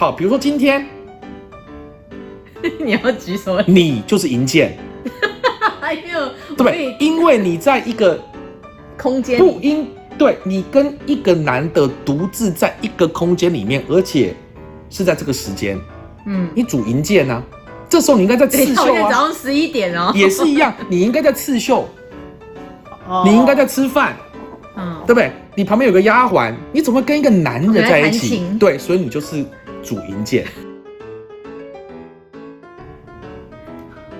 好，比如说今天 你要举什么？你就是银剑，哎呦，对不对？因为你在一个空间不应对你跟一个男的独自在一个空间里面，而且是在这个时间，嗯，你主银剑呢、这时候你应该在刺绣现在早啊，上十一点哦，也是一样，你应该在刺绣，哦。你应该在吃饭，嗯，对不对？你旁边有个丫鬟，你怎么会跟一个男的在一起？琴。对，所以你就是主银剑。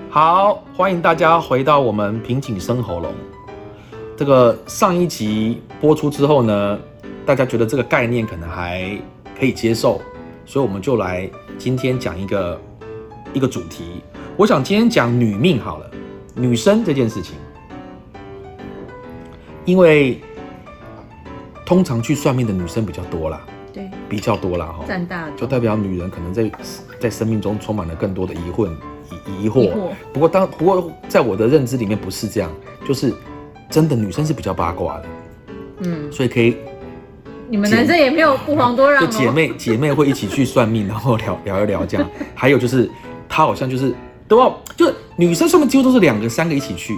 好，欢迎大家回到我们平井生喉咙。这个上一集播出之后呢，大家觉得这个概念可能还可以接受，所以我们就来今天讲一个一个主题。我想今天讲女命好了，女生这件事情，因为通常去算命的女生比较多啦，对，比较多啦哈，占大就代表女人可能在在生命中充满了更多的疑惑疑惑。不过当不过在我的认知里面不是这样，就是真的女生是比较八卦的，嗯，所以可以你们男生也没有不遑多让哦，就姐妹 姐妹会一起去算命，然后聊聊一聊这样。还有就是她好像就是对吧？就是女生算命几乎都是两个三个一起去，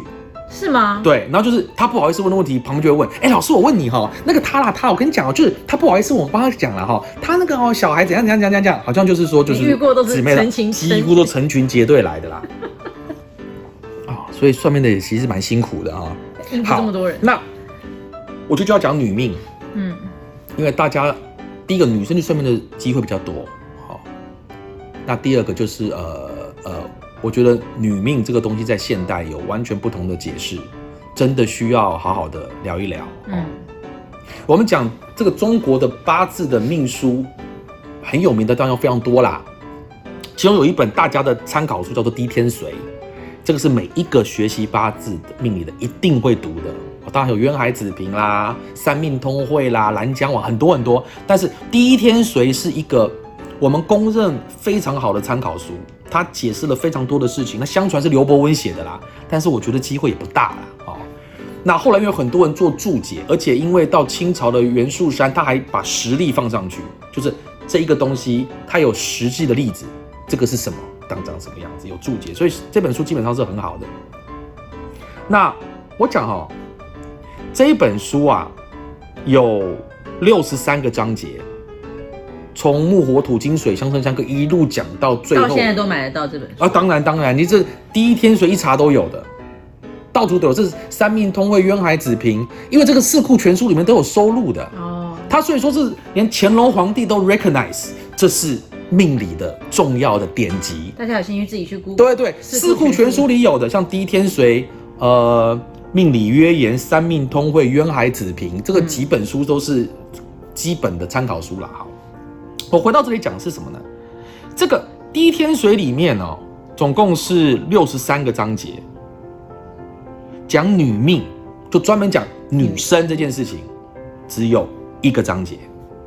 是吗？对，然后就是他不好意思问的问题，旁边就会问，哎，老师我问你哈，那个他啦他，我跟你讲哦，就是他不好意思，我帮他讲了哈，他那个哦小孩怎样怎样怎样怎样，好像就是说就是你遇过都是姊妹啦成群几乎都成群结队来的啦。啊、所以算命的也其实蛮辛苦的啊。应付这么多人，那我就就要讲女命，嗯，因为大家第一个女生去算命的机会比较多，好、那第二个就是呃呃，我觉得女命这个东西在现代有完全不同的解释，真的需要好好的聊一聊。嗯，我们讲这个中国的八字的命书，很有名的当然非常多啦，其中有一本大家的参考书叫做《滴天髓》，这个是每一个学习八字的命理的一定会读的。哦当然有渊海子平啦、三命通会啦、兰江网很多很多，但是《滴天髓》是一个我们公认非常好的参考书，他解释了非常多的事情。那相传是刘伯温写的啦，但是我觉得机会也不大啦。哦。那后来因为很多人做注解，而且因为到清朝的袁树山，他还把实例放上去，就是这一个东西它有实际的例子，这个是什么，当长什么样子，有注解，所以这本书基本上是很好的。那我讲哈、这一本书啊有六十三个章节，从木火土金水相生相克一路讲到最后，到现在都买得到这本书，啊，当然当然，你这第一天水一查都有的，到处都有。这是三命通会、渊海子平，因为这个四库全书里面都有收录的。哦，他所以说是连乾隆皇帝都 recognize 这是命理的重要的典籍。大家有兴趣自己去 Google，对对，四四库全书书里有的，像第一天水、呃命理约言、三命通会、渊海子平，这个嗯几本书都是基本的参考书了。好，我回到这里讲的是什么呢？这个第一天水里面哦，总共是六十三个章节，讲女命，就专门讲女生这件事情，只有一个章节，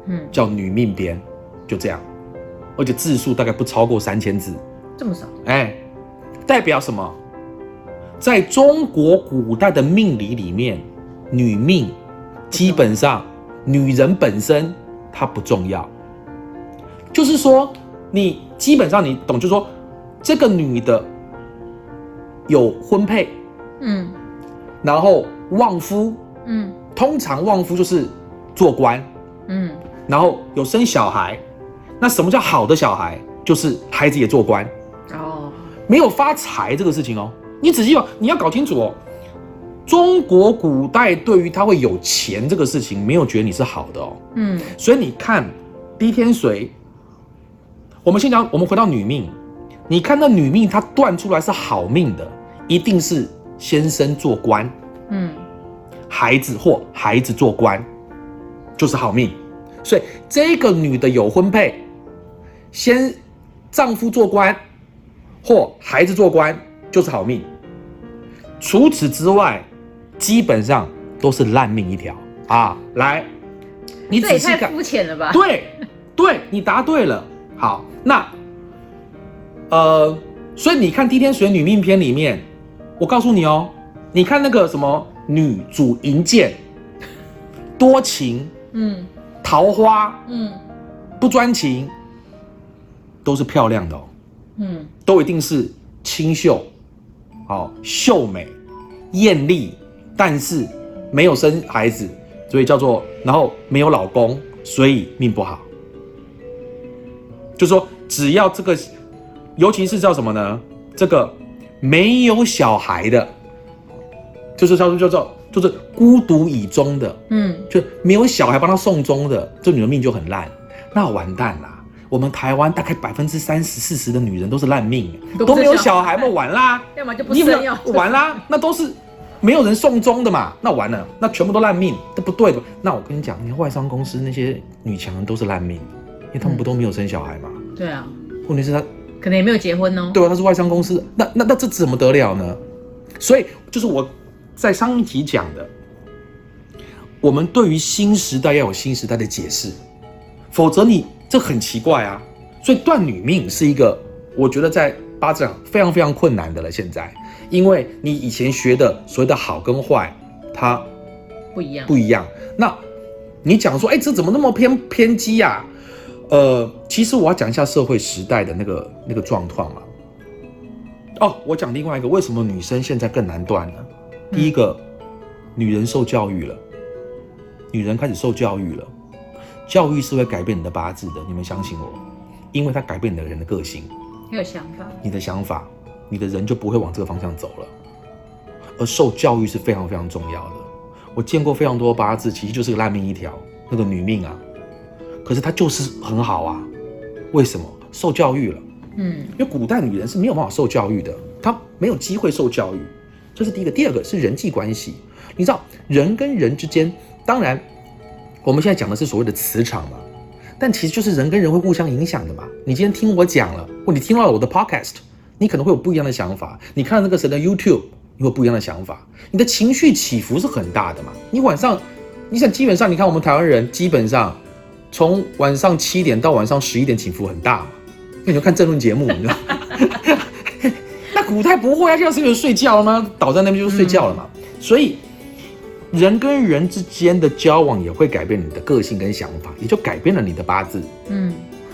嗯，叫女命篇，就这样，而且字数大概不超过三千字。这么少，哎，代表什么？在中国古代的命理里面，女命基本上女人本身她不重要，就是说你基本上你懂，就是说这个女的有婚配，嗯然后旺夫，嗯通常旺夫就是做官，嗯，然后有生小孩。那什么叫好的小孩？就是孩子也做官。哦，没有发财这个事情哦。你仔细把你要搞清楚哦。中国古代对于他会有钱这个事情，没有觉得你是好的哦。嗯所以你看滴天髓，我们先讲，我们回到女命，你看那女命她断出来是好命的，一定是先生做官，嗯孩子或孩子做官，就是好命。所以这个女的有婚配，先丈夫做官或孩子做官就是好命。除此之外，基本上都是烂命一条啊！来，你仔细看，肤浅了吧？对，对你答对了。好，那呃，所以你看《滴天水女命篇》里面，我告诉你哦，你看那个什么女主银剑，多情、嗯桃花、嗯不专情，都是漂亮的哦，嗯，都一定是清秀，好、秀美、艳丽，但是没有生孩子，所以叫做，然后没有老公，所以命不好。就说只要这个，尤其是叫什么呢？这个没有小孩的，就是叫做叫做就是孤独以终的，嗯，就没有小孩帮他送终的，这女人命就很烂，那完蛋啦！我们台湾大概百分之三十、四十的女人都是烂命，都都没有小孩嘛，完啦！要么就不生要完啦？那都是没有人送终的嘛，那完了，那全部都烂命，这不对的。那我跟你讲，你看外商公司那些女强人都是烂命，因为他们不都没有生小孩嘛？对啊，问题是他可能也没有结婚哦。对啊，他是外商公司，那那那这怎么得了呢？所以就是我在上一集讲的，我们对于新时代要有新时代的解释，否则你这很奇怪啊。所以断女命是一个，我觉得在八字上非常非常困难的了。现在，因为你以前学的所谓的好跟坏，它不一样。不一样。那你讲说，哎，这怎么那么偏偏激呀、呃，其实我要讲一下社会时代的那个那个状况嘛。哦，我讲另外一个，为什么女生现在更难断呢？第一个，女人受教育了，女人开始受教育了，教育是会改变你的八字的，你们相信我，因为它改变你的人的个性。你有想法。你的想法，你的人就不会往这个方向走了。而受教育是非常非常重要的。我见过非常多八字，其实就是个烂命一条，那个女命啊，可是她就是很好啊。为什么？受教育了。嗯因为古代女人是没有办法受教育的，她没有机会受教育，这是第一个。第二个是人际关系，你知道人跟人之间，当然我们现在讲的是所谓的磁场嘛，但其实就是人跟人会互相影响的嘛。你今天听我讲了，或你听到了我的 podcast，你可能会有不一样的想法；你看到那个谁的 YouTube，你会有不一样的想法。你的情绪起伏是很大的嘛。你晚上，你想基本上，你看我们台湾人基本上从晚上七点到晚上十一点起伏很大嘛。那你就看政论节目，你知道？那古代不会啊，现在是有人睡觉了吗？倒在那边就睡觉了嘛。所以人跟人之间的交往也会改变你的个性跟想法，也就改变了你的八字。嗯，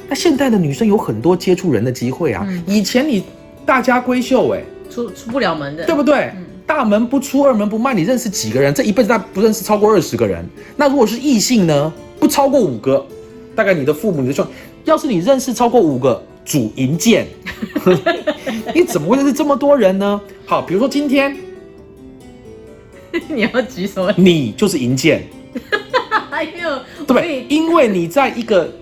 那现代的女生有很多接触人的机会啊，嗯以前你大家闺秀哎、出出不了门的。对不对？嗯大门不出，二门不迈，你认识几个人？这一辈子他不认识超过二十个人。那如果是异性呢？不超过五个，大概你的父母、你的兄，要是你认识超过五个主银剑，你怎么会认识这么多人呢？好，比如说今天 你要举什么？你就是银剑，哎呦，对不对？因为你在一个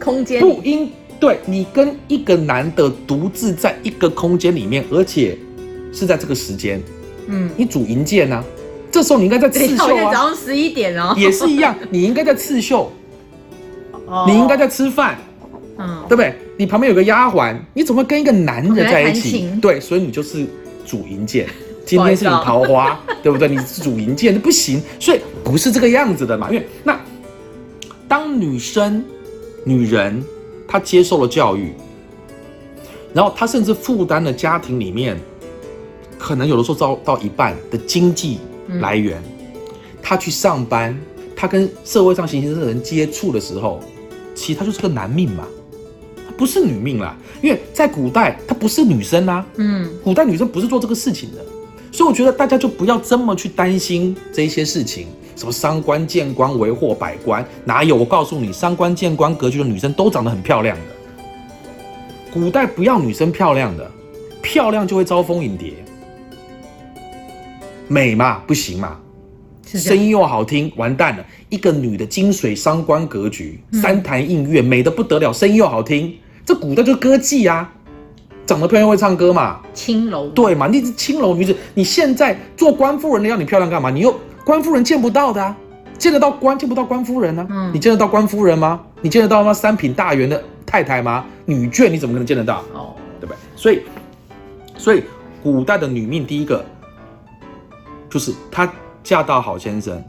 空间不应对你跟一个男的独自在一个空间里面，而且是在这个时间，嗯，你主银剑啊，这时候你应该在刺绣现在早啊，上十一点哦。也是一样，你应该在刺绣，哦你应该在吃饭，嗯对不对？你旁边有个丫鬟，你怎么会跟一个男人在一起？对，所以你就是主银剑。今天是你桃花，对不对？你是主银剑，不行，所以不是这个样子的嘛。因为那当女生、女人她接受了教育，然后她甚至负担了家庭里面可能有的时候到到一半的经济来源，他去上班，他跟社会上形形色色的人接触的时候，其实他就是个男命嘛，他不是女命啦。因为在古代她不是女生啊，嗯古代女生不是做这个事情的，所以我觉得大家就不要这么去担心这一些事情，什么三观见官为祸百官，哪有？我告诉你，三观见官格局的女生都长得很漂亮的。古代不要女生漂亮的，漂亮就会招蜂引蝶，美嘛不行嘛。声音又好听，完蛋了！一个女的金水伤官格局，三潭印月，美的不得了，声音又好听，这古代就是歌妓啊，长得漂亮会唱歌嘛，青楼对嘛？你是青楼女子，你现在做官夫人的要你漂亮干嘛？你又官夫人见不到的啊，见得到官见不到官夫人呢、嗯你见得到官夫人吗？你见得到吗？三品大员的太太吗？女眷你怎么可能见得到？哦，对不对？所以，所以古代的女命第一个就是她嫁到好先生，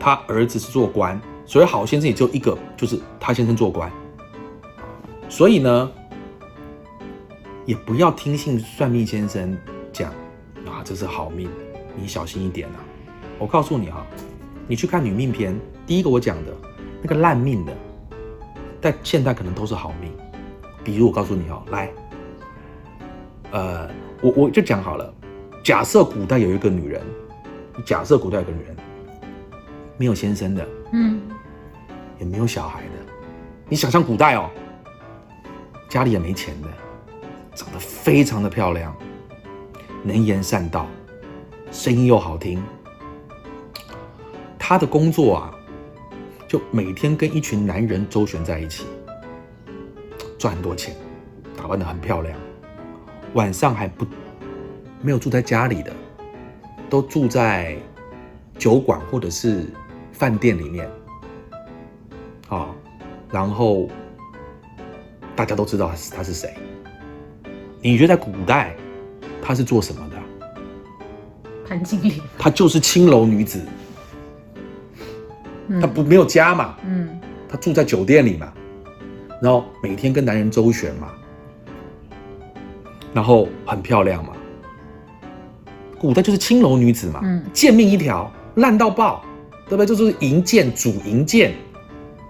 她儿子是做官，所以好先生也只有一个，就是她先生做官。所以呢，也不要听信算命先生讲啊，这是好命，你小心一点啊。我告诉你哈、你去看女命篇，第一个我讲的那个烂命的，在现代可能都是好命。比如我告诉你哦，来，呃，我我就讲好了，假设古代有一个女人，假设古代有个女人没有先生的，嗯，也没有小孩的，你想象古代哦，家里也没钱的，长得非常的漂亮，能言善道，声音又好听，她的工作啊，就每天跟一群男人周旋在一起，赚很多钱，打扮得很漂亮，晚上还不没有住在家里的，都住在酒馆或者是饭店里面，啊、然后大家都知道他是他是谁。你觉得在古代他是做什么的？潘金莲，她就是青楼女子，她不没有家嘛，嗯她住在酒店里嘛，然后每天跟男人周旋嘛，然后很漂亮嘛。古代就是青楼女子嘛，嗯贱命一条，烂到爆，对不对？就是淫贱主淫贱，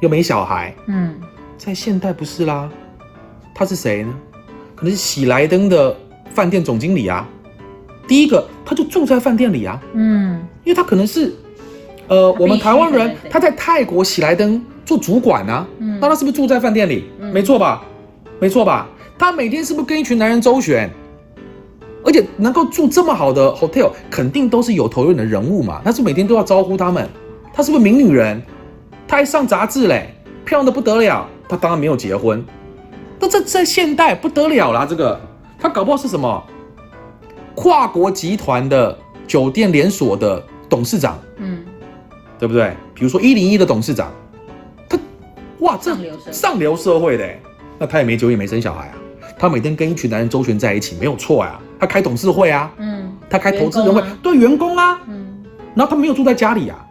又没小孩，嗯在现代不是啦，他是谁呢？可能是喜来登的饭店总经理啊。第一个，他就住在饭店里啊，嗯因为他可能是，呃，我们台湾人他在泰国喜来登做主管啊，嗯那他是不是住在饭店里？嗯没错吧？没错吧？他每天是不是跟一群男人周旋？而且能够住这么好的 hotel，肯定都是有头有脸的人物嘛。他是每天都要招呼他们，他是不是名女人？他还上杂志嘞，漂亮的不得了。他当然没有结婚，那这在现代不得了啦，这个他搞不好是什么跨国集团的酒店连锁的董事长，嗯，对不对？比如说一零一的董事长，他哇，这上流社会的欸，那他也没酒也没生小孩啊，他每天跟一群男人周旋在一起，没有错呀、他开董事会啊，嗯，他开投资人会，对员工啊，嗯然后他没有住在家里啊，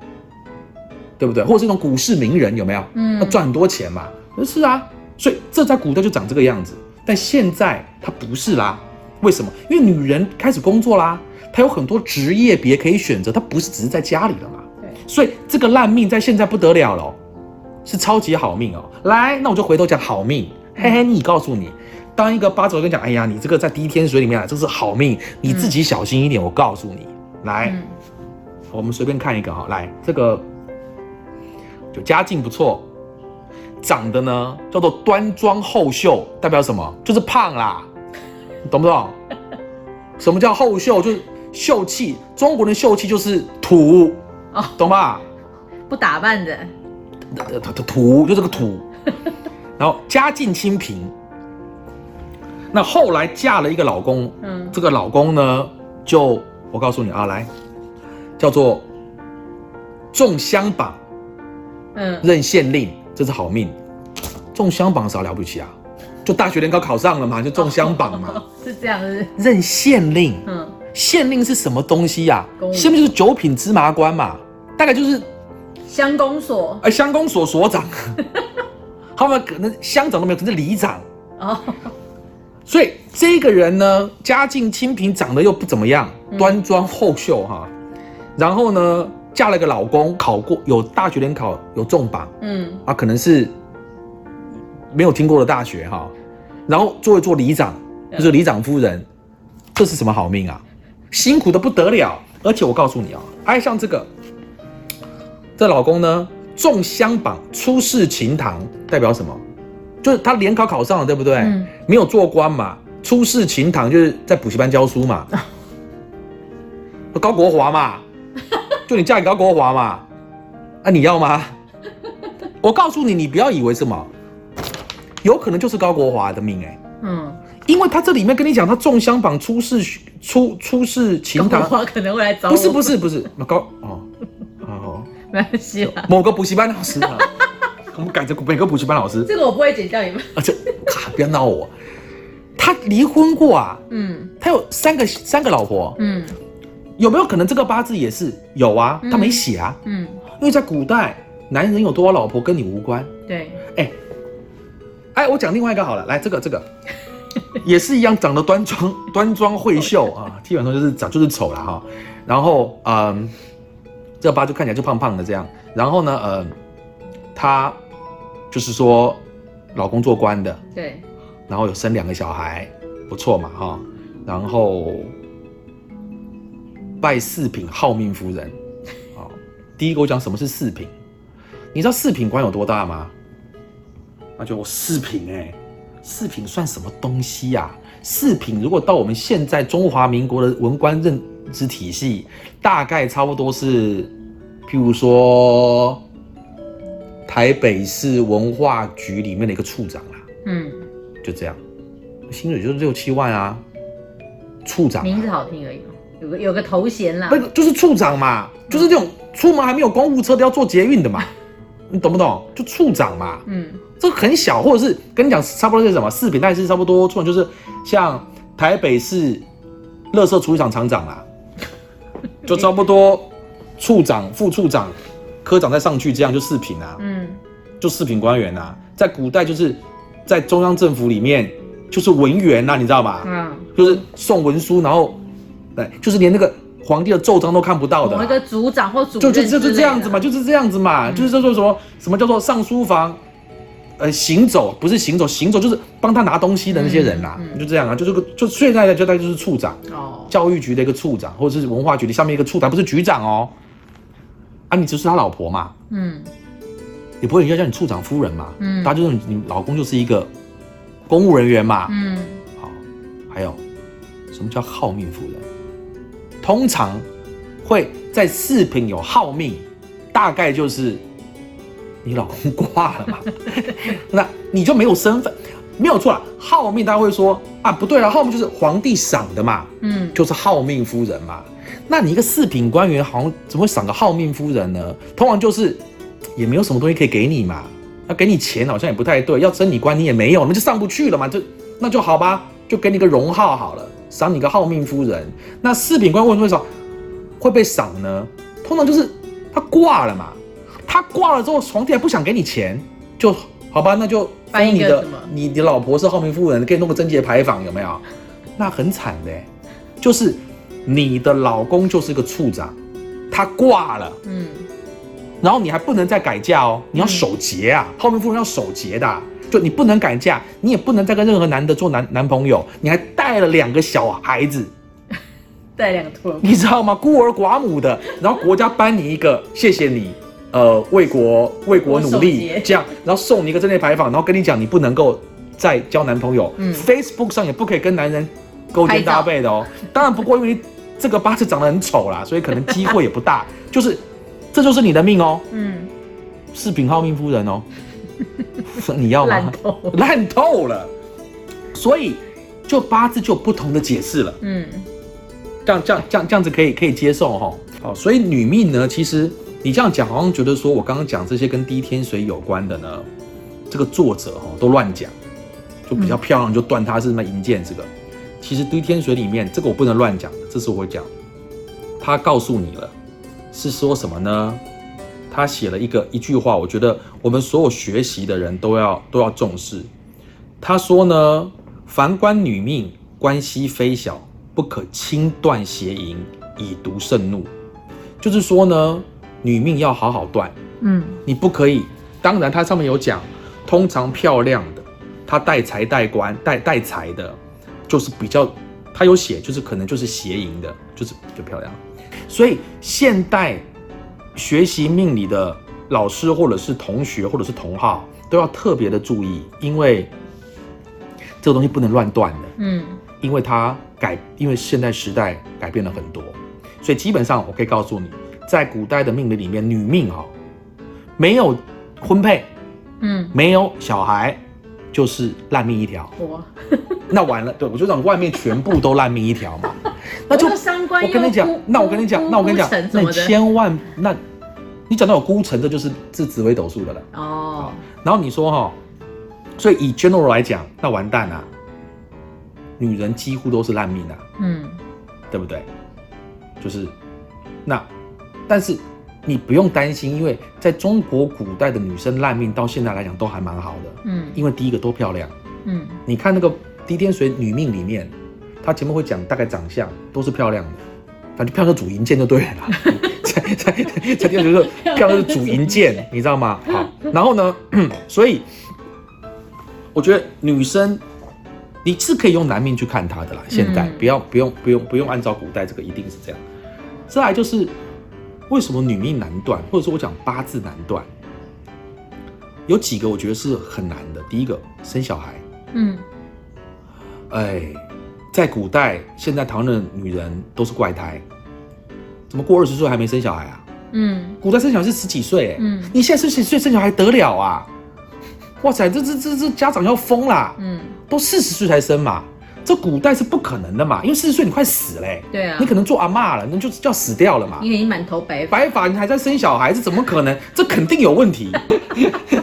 对不对？或者是一种股市名人有没有？嗯他赚很多钱嘛？是啊，所以这在古代就长这个样子，但现在他不是啦。为什么？因为女人开始工作啦，她有很多职业别可以选择，她不是只是在家里了嘛。对，所以这个烂命在现在不得了了哦，是超级好命哦。来，那我就回头讲好命。嘿嘿，你告诉你，当一个八字我跟你讲，哎呀，你这个在第一天水里面啊，这是好命，你自己小心一点。我告诉你，来，嗯我们随便看一个哈，来，这个就家境不错，长得呢叫做端庄厚秀，代表什么？就是胖啦，懂不懂？什么叫厚秀？就是秀气，中国人秀气就是土，哦懂吧？不打扮的，呃土土就这个土，然后家境清贫。那后来嫁了一个老公，嗯。这个老公呢，就我告诉你啊，来，叫做中香榜嗯。任县令，这是好命。中香榜啥了不起啊？就大学联考考上了嘛，就中香榜嘛。是这样子，任县令，嗯。县令是什么东西呀、公务员。县令就是九品芝麻官嘛，大概就是乡公所。哎乡公所所长，他们可能乡长都没有，可是里长。哦，所以这个人呢，家境清贫，长得又不怎么样，端庄厚秀哈。然后呢，嫁了个老公，考过有大学联考有中榜嗯啊，可能是没有听过的大学哈。然后做一做里长，就是里长夫人，这是什么好命啊？辛苦的不得了。而且我告诉你啊，爱上这个，这老公呢中香榜，出仕勤堂，代表什么？就是他联考考上了，对不对？嗯。没有做官嘛，出仕勤堂就是在补习班教书嘛。高国华嘛，就你嫁给高国华嘛，啊，你要吗？我告诉你，你不要以为什么，有可能就是高国华的命哎、嗯，因为他这里面跟你讲，他中乡榜出仕出出仕勤高堂，华可能会来找我，不是不是不是，那高哦哦，没关系啦，某个补习班老师啊，我们改成每个补习班老师，这个我不会剪掉你们，啊这啊不要闹我，他离婚过啊，嗯。他有三个三个老婆，嗯。有没有可能这个八字也是有啊？他没写啊，嗯，因为在古代，男人有多少老婆跟你无关。对，哎，哎，我讲另外一个好了，来这个这个。也是一样，长得端庄端庄慧秀 啊，基本上就是长就是丑了哈。然后嗯，这个八字看起来就胖胖的这样。然后呢，呃，她就是说老公做官的，对，然后有生两个小孩，不错嘛哈。然后拜四品好命夫人，好，第一个我讲什么是四品，你知道四品官有多大吗？那就四品哎，四品算什么东西呀、四品如果到我们现在中华民国的文官认知体系，大概差不多是，譬如说台北市文化局里面的一个处长啦，嗯，就这样，薪水就是六七万啊，处长啊、名字好听而已嘛，有个有个头衔啦。那。个就是处长嘛，就是这种出门还没有公务车都要坐捷运的嘛，你懂不懂？就处长嘛，嗯。这很小，或者是跟你讲差不多是什么四品，但是差不多处长就是像台北市垃圾处理厂厂长啦，就差不多处长、副处长、科长再上去，这样就四品啊，嗯就四品官员啊，在古代就是在中央政府里面就是文员呐、你知道吧？嗯，就是送文书，然后，对，就是连那个皇帝的奏章都看不到的啦，某一个组长或主就就就任之类的。就这样子嘛，就是这样子嘛，就是叫做什么什么叫做上书房，呃，行走不是行走，行走就是帮他拿东西的那些人啦、嗯就这样啊，就这个就现在的就大概就是处长，哦，教育局的一个处长，或者是文化局的下面一个处长，不是局长哦，啊，你就是他老婆嘛，嗯也不会人家叫你处长夫人嘛，嗯大家就是你老公就是一个公务人员嘛，嗯好，还有什么叫好命夫人？通常会在四品有好命，大概就是你老公挂了嘛，那你就没有身份，没有错了。好命大家会说啊，不对了，好命就是皇帝赏的嘛，嗯就是好命夫人嘛。那你一个四品官员，好像怎么会赏个好命夫人呢？通常就是也没有什么东西可以给你嘛，要给你钱好像也不太对，要升你官你也没有，那就上不去了嘛，就那就好吧，就给你个荣号好了，赏你个好命夫人。那四品官为什么会赏会被赏呢？通常就是他挂了嘛，他挂了之后，皇帝还不想给你钱，就好吧，那就封你的你你老婆是好命夫人，给你弄个贞节牌坊，有没有？那很惨的欸，就是你的老公就是个处长，他挂了，嗯然后你还不能再改嫁哦，你要守节啊，后面夫人要守节的啊、就你不能改嫁，你也不能再跟任何男的做男男朋友，你还带了两个小孩子，带两个托儿 你知道吗？孤儿寡母的，然后国家颁你一个，谢谢你，呃，为国为国努力节。这样，然后送你一个贞节牌坊，然后跟你讲你不能够再交男朋友、嗯。F a c e b o o k 上也不可以跟男人勾肩搭背的哦。当然，不过因为这个八字长得很丑啦，所以可能机会也不大，就是这就是你的命哦。嗯，是品好命夫人哦，你要吗？烂透，烂透了，所以就八字就有不同的解释了。嗯这样这样这样这样子可以可以接受哈、好，所以女命呢，其实你这样讲，好像觉得说我刚刚讲这些跟滴天水有关的呢，这个作者哈、都乱讲，就比较漂亮就断他是什么银剑这个。其实滴天水里面这个我不能乱讲的，这是我会讲。他告诉你了，是说什么呢？他写了一个一句话，我觉得我们所有学习的人都要都要重视。他说呢，凡观女命，关系非小，不可轻断邪淫，以毒盛怒。就是说呢，女命要好好断，嗯你不可以。当然，它上面有讲，通常漂亮的，她带财带官带带财的，就是比较，他有写，就是可能就是邪淫的，就是比较漂亮。所以现代学习命理的老师或者是同学或者是同好都要特别的注意，因为这个东西不能乱断的。嗯因为它改，因为现在时代改变了很多，所以基本上我可以告诉你，在古代的命理里面，女命哈、没有婚配，嗯，没有小孩，就是烂命一条。我 那完了，对我就讲外面全部都烂命一条嘛，那就我跟你讲，那我跟你讲，那我跟你讲，那你千万那，你讲到有孤城，这就是是紫微斗数的了。哦，然后你说哈、所以以 general 来讲，那完蛋啊，女人几乎都是烂命啊。嗯对不对？就是那，但是你不用担心，因为在中国古代的女生烂命到现在来讲都还蛮好的，嗯因为第一个都漂亮。嗯你看那个滴天水女命里面，她前面会讲大概长相都是漂亮的，反正漂亮的主银剑就对了啦。在在在第二就是漂亮的主银剑，你知道吗？好，然后呢，所以我觉得女生你是可以用男命去看她的啦。现在、嗯不要不用不用不用按照古代这个一定是这样。再来就是为什么女命难断，或者说我讲八字难断，有几个我觉得是很难的。第一个生小孩，嗯，哎，在古代，现在台湾的女人都是怪胎，怎么过二十岁还没生小孩啊？嗯古代生小孩是十几岁，哎、嗯你现在十几岁生小孩得了啊？哇塞，这这这这家长要疯啦！嗯，都四十岁才生嘛，这古代是不可能的嘛，因为四十岁你快死嘞、对啊，你可能做阿妈了，那就就要死掉了嘛。因为你满头白发，白发你还在生小孩，这怎么可能？这肯定有问题。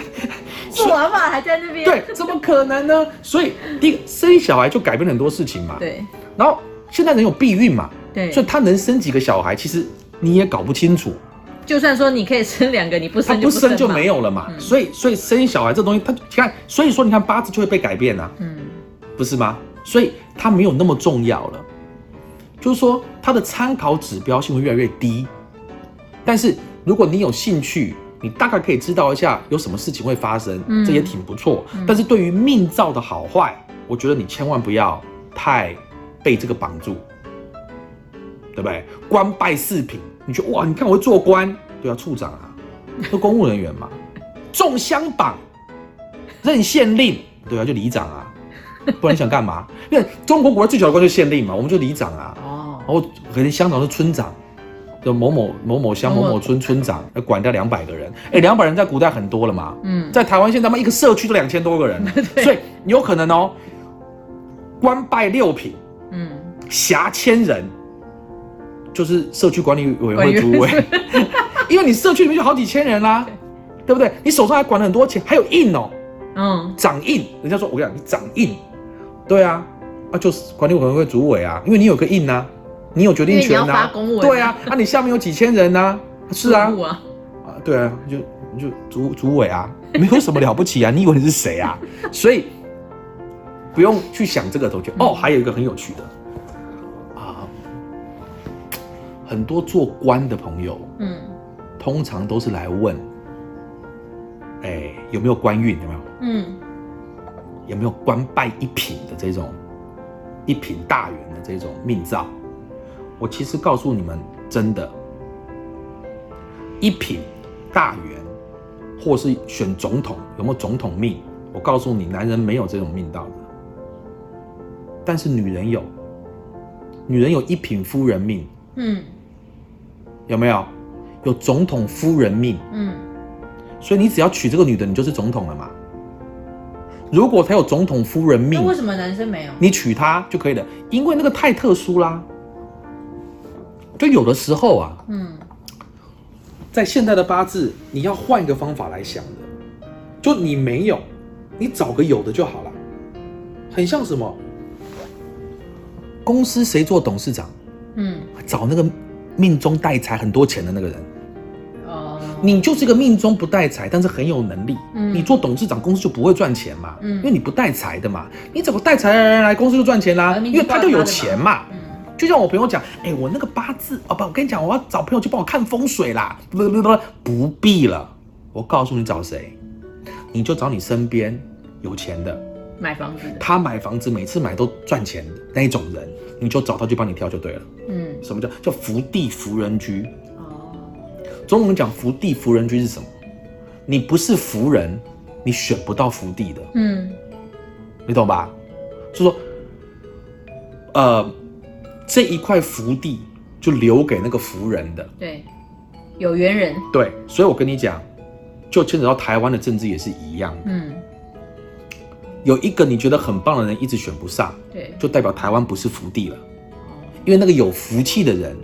做完嘛还在那边，对，怎么可能呢？所以第一个生小孩就改变了很多事情嘛。对然后现在人有避孕嘛，对，所以他能生几个小孩，其实你也搞不清楚。就算说你可以生两个，你不他生不生就嘛没有了嘛。嗯所以所以生小孩这东西，他你看，所以说你看八字就会被改变啊，嗯不是吗？所以它没有那么重要了。就是说，它的参考指标性会越来越低。但是如果你有兴趣，你大概可以知道一下有什么事情会发生，嗯这也挺不错。嗯但是对于命造的好坏，我觉得你千万不要太被这个绑住，对不对？官拜四品，你觉得哇，你看我会做官，对啊，处长啊，都公务人员嘛，中乡榜，任县令，对啊，就里长啊，不然你想干嘛？因为中国国家最小的官就是县令嘛，我们就里长啊，哦，然后可能乡长是村长，就某某某某乡某某村村长，要管掉两百个人，哎，两百人在古代很多了嘛，嗯，在台湾现在嘛一个社区都两千多个人，所以有可能哦，官拜六品，嗯，辖千人，就是社区管理委员会主委，因为你社区里面就好几千人啦、对。不对？你手上还管了很多钱，还有印哦，嗯，掌印。人家说我跟你讲，你掌印，对啊，啊就是管理委员会主委啊，因为你有个印呐、你有决定权呐、对啊，啊你下面有几千人呐、是啊啊，啊对啊，就就主主委啊，没有什么了不起啊，你以为你是谁啊？所以不用去想这个东西。哦，还有一个很有趣的啊，很多做官的朋友，嗯通常都是来问，哎，有没有官运？有没有？嗯有没有官拜一品的这种一品大员的这种命造？我其实告诉你们，真的，一品大员，或是选总统有没有总统命？我告诉你，男人没有这种命道的，但是女人有，女人有一品夫人命，嗯有没有？有总统夫人命，嗯，所以你只要娶这个女的，你就是总统了嘛。如果她有总统夫人命那，为什么男生没有？你娶她就可以了，因为那个太特殊啦。就有的时候啊，嗯在现代的八字，你要换一个方法来想的，就你没有，你找个有的就好了。很像什么？公司谁做董事长？嗯，找那个命中带财很多钱的那个人。哦，你就是一个命中不带财，但是很有能力。嗯你做董事长，公司就不会赚钱嘛。嗯因为你不带财的嘛。你找个带财的人来，公司就赚钱啦。因为他就有钱嘛。嗯就像我朋友讲，哎、我那个八字哦不，我跟你讲，我要找朋友去帮我看风水啦。不不不不，必了。我告诉你找谁，你就找你身边有钱的，买房子，他买房子每次买都赚钱的那一种人，你就找他去帮你挑就对了。嗯什么叫叫福地福人居？哦，中文讲福地福人居是什么？你不是福人，你选不到福地的，嗯你懂吧？就说，呃，这一块福地就留给那个福人的，对，有缘人，对，所以我跟你讲，就牵扯到台湾的政治也是一样，嗯。有一个你觉得很棒的人一直选不上，对，就代表台湾不是福地了，哦。因为那个有福气的人，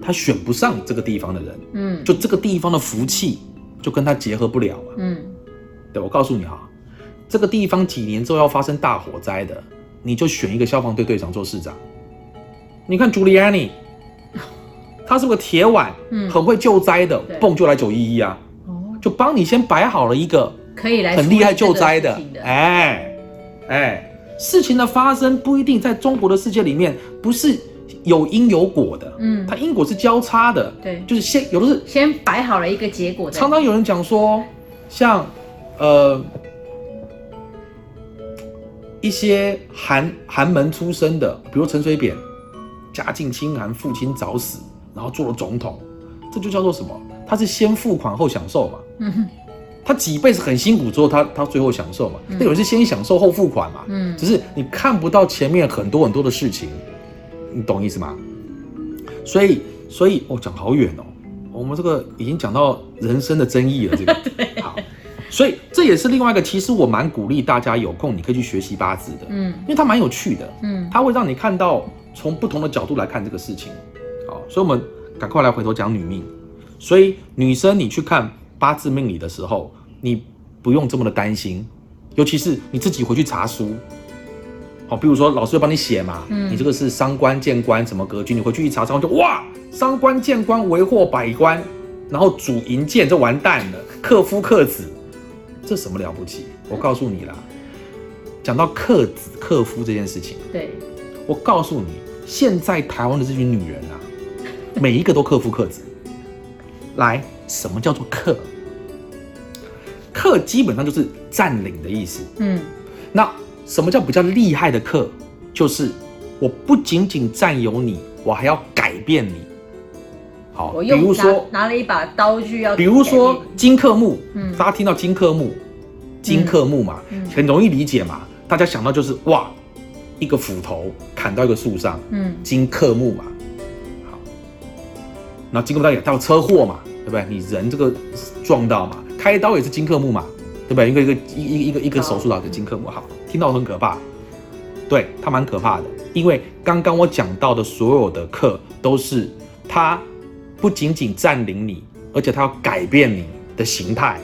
他选不上这个地方的人，嗯。就这个地方的福气就跟他结合不了嘛。嗯。对，我告诉你哈，这个地方几年之后要发生大火灾的，你就选一个消防队队长做市长。你看 Giuliani，他是个铁腕，嗯。很会救灾的对，蹦就来九一一啊，哦，就帮你先摆好了一个可以来很厉害救灾的。哎哎，事情的发生不一定在中国的世界里面不是有因有果的，嗯。它因果是交叉的，对。就是先有的是先摆好了一个结果再，常常有人讲说，像呃一些寒寒门出身的，比如陈水扁，家境清寒，父亲早死，然后做了总统，这就叫做什么？他是先付款后享受嘛。嗯他几辈子很辛苦之后，他他最后享受嘛。那有人是先享受后付款嘛。嗯只是你看不到前面很多很多的事情，你懂意思吗？所以，所以哦，讲好远哦，我们这个已经讲到人生的争议了，这个 好，所以这也是另外一个，其实我蛮鼓励大家有空你可以去学习八字的，嗯因为它蛮有趣的，嗯它会让你看到从不同的角度来看这个事情。好，所以我们赶快来回头讲女命。所以女生你去看八字命理的时候，你不用这么的担心，尤其是你自己回去查书。好，比如说老师会帮你写嘛，嗯你这个是伤官见官什么格局，你回去一查，然后就哇，伤官见官为祸百官，然后主银剑，这完蛋了，克夫克子，这什么了不起？我告诉你啦，讲到克子克夫这件事情。对，我告诉你，现在台湾的这群女人啊，每一个都克夫克子。来，什么叫做克？克基本上就是占领的意思。嗯那什么叫比较厉害的克？就是我不仅仅占有你，我还要改变你。好，比我用拿如说，拿了一把刀具要，比如说，金克木，嗯大家听到金克木，金克木嘛，嗯很容易理解嘛。大家想到就是哇，一个斧头砍到一个树上，嗯金克木嘛，好，那金克木当然也到车祸嘛，对不对？你人这个撞到嘛，开刀也是金克木嘛，对不对？一个一个一一一个一个手术刀的金克木，好，听到很可怕，对，它蛮可怕的，因为刚刚我讲到的所有的课都是它不仅仅占领你，而且它要改变你的形态，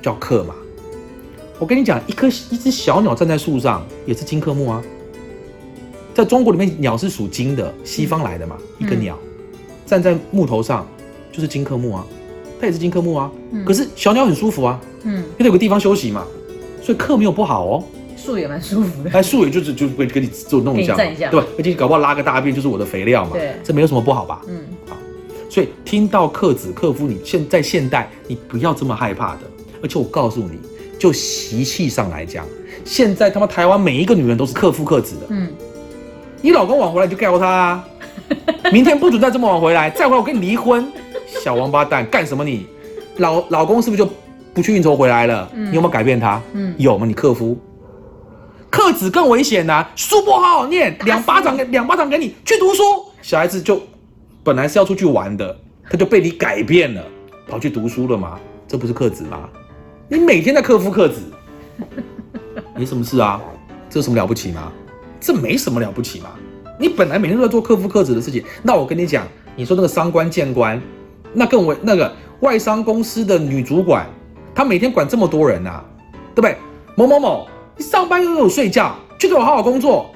叫克嘛。我跟你讲，一颗一只小鸟站在树上也是金克木啊。在中国里面，鸟是属金的，西方来的嘛，一个嗯鸟站在木头上就是金克木啊，它也是金克木啊。嗯可是小鸟很舒服啊，嗯，因为有个地方休息嘛，所以克没有不好哦。树也蛮舒服的，哎，树也就是就会给你做弄一下对吧？而且你搞不好拉个大便就是我的肥料嘛，对这没有什么不好吧？嗯好所以听到克子克夫，你现在现代你不要这么害怕的。而且我告诉你，就习气上来讲，现在他妈台湾每一个女人都是克夫克子的。嗯，你老公晚回来你就告他啊，明天不准再这么晚回来，再回来我跟你离婚，小王八蛋干什么你？老老公是不是就不去应酬回来了？嗯你有没有改变他？嗯有吗？你克夫。克子更危险呐、书不好好念，两巴掌给两巴掌给你去读书。小孩子就本来是要出去玩的，他就被你改变了，跑去读书了嘛？这不是克子吗？你每天在克夫克子，没什么事啊，这有什么了不起吗？这没什么了不起嘛。你本来每天都在做克夫克子的事情，那我跟你讲，你说那个商官见官，那更为那个外商公司的女主管，她每天管这么多人呐、对不对？某某某，你上班又有睡觉，去给我好好工作，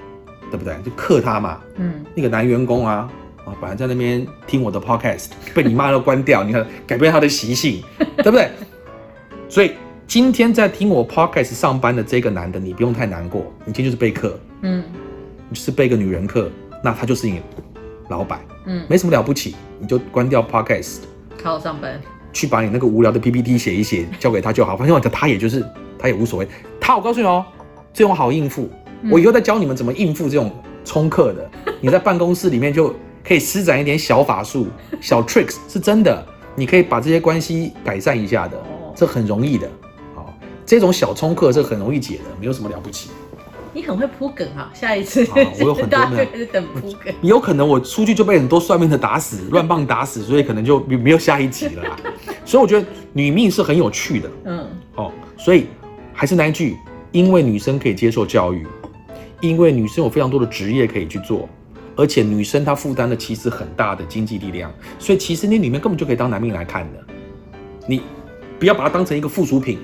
对不对？就克他嘛。嗯那个男员工啊，啊，本来在那边听我的 podcast，被你妈都关掉，你看改变他的习性，对不对？所以今天在听我 podcast 上班的这个男的，你不用太难过，你今天就是备课，嗯你就是备个女人课，那他就是你老板，嗯，没什么了不起，你就关掉 podcast，好好上班，去把你那个无聊的 PPT 写一写，交给他就好。反正他也就是他也无所谓。他我告诉你哦，这种好应付。嗯我以后再教你们怎么应付这种冲客的。你在办公室里面就可以施展一点小法术、小 tricks，是真的。你可以把这些关系改善一下的哦，这很容易的。好，这种小冲客是很容易解的，没有什么了不起。你很会铺梗啊，下一次啊我有很多 大家呢就开始等铺梗。有可能我出去就被很多算命的打死、乱棒打死，所以可能就没没有下一集了啦。所以我觉得女命是很有趣的。嗯哦，所以还是那一句，因为女生可以接受教育，因为女生有非常多的职业可以去做，而且女生她负担的其实很大的经济力量，所以其实你里面根本就可以当男命来看的，你不要把它当成一个附属品，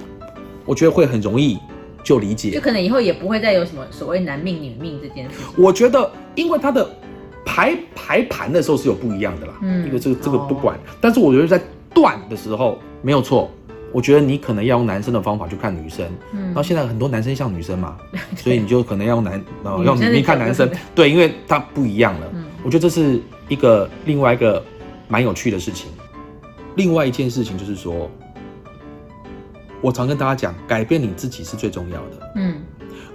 我觉得会很容易就理解就。可能以后也不会再有什么所谓男命女命这件事情。我觉得，因为他的排排盘的时候是有不一样的啦，嗯一个这个这个哦不管，但是我觉得在断的时候没有错。我觉得你可能要用男生的方法去看女生，嗯然后现在很多男生像女生嘛，所以你就可能要用男呃用女命看男生对，因为他不一样了。嗯我觉得这是一个另外一个蛮有趣的事情。另外一件事情就是说，我常跟大家讲，改变你自己是最重要的。嗯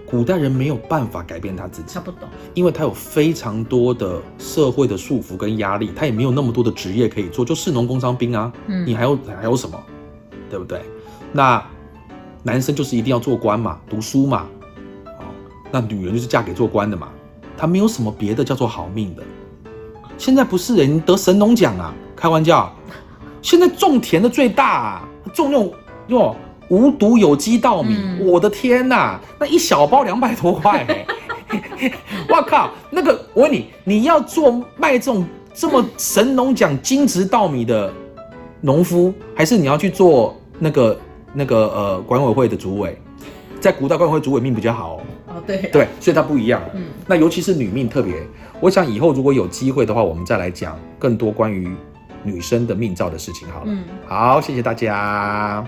古代人没有办法改变他自己他，不懂，因为他有非常多的社会的束缚跟压力，他也没有那么多的职业可以做，就士农工商兵啊，嗯你还有还有什么，对不对？那男生就是一定要做官嘛，读书嘛，哦，那女人就是嫁给做官的嘛，他没有什么别的叫做好命的。现在不是人得神农奖啊，开玩笑，现在种田的最大、啊，种那种哟无毒有机稻米，嗯我的天呐，那一小包两百多块、欸，我靠，那个我问你，你要做卖这种这么神农奖金质稻米的农夫，还是你要去做那个那个呃管委会的主委？在古代管委会主委命比较好哦，哦，对，对，所以它不一样。嗯，那尤其是女命特别，我想以后如果有机会的话，我们再来讲更多关于女生的命造的事情好了。嗯。好，谢谢大家。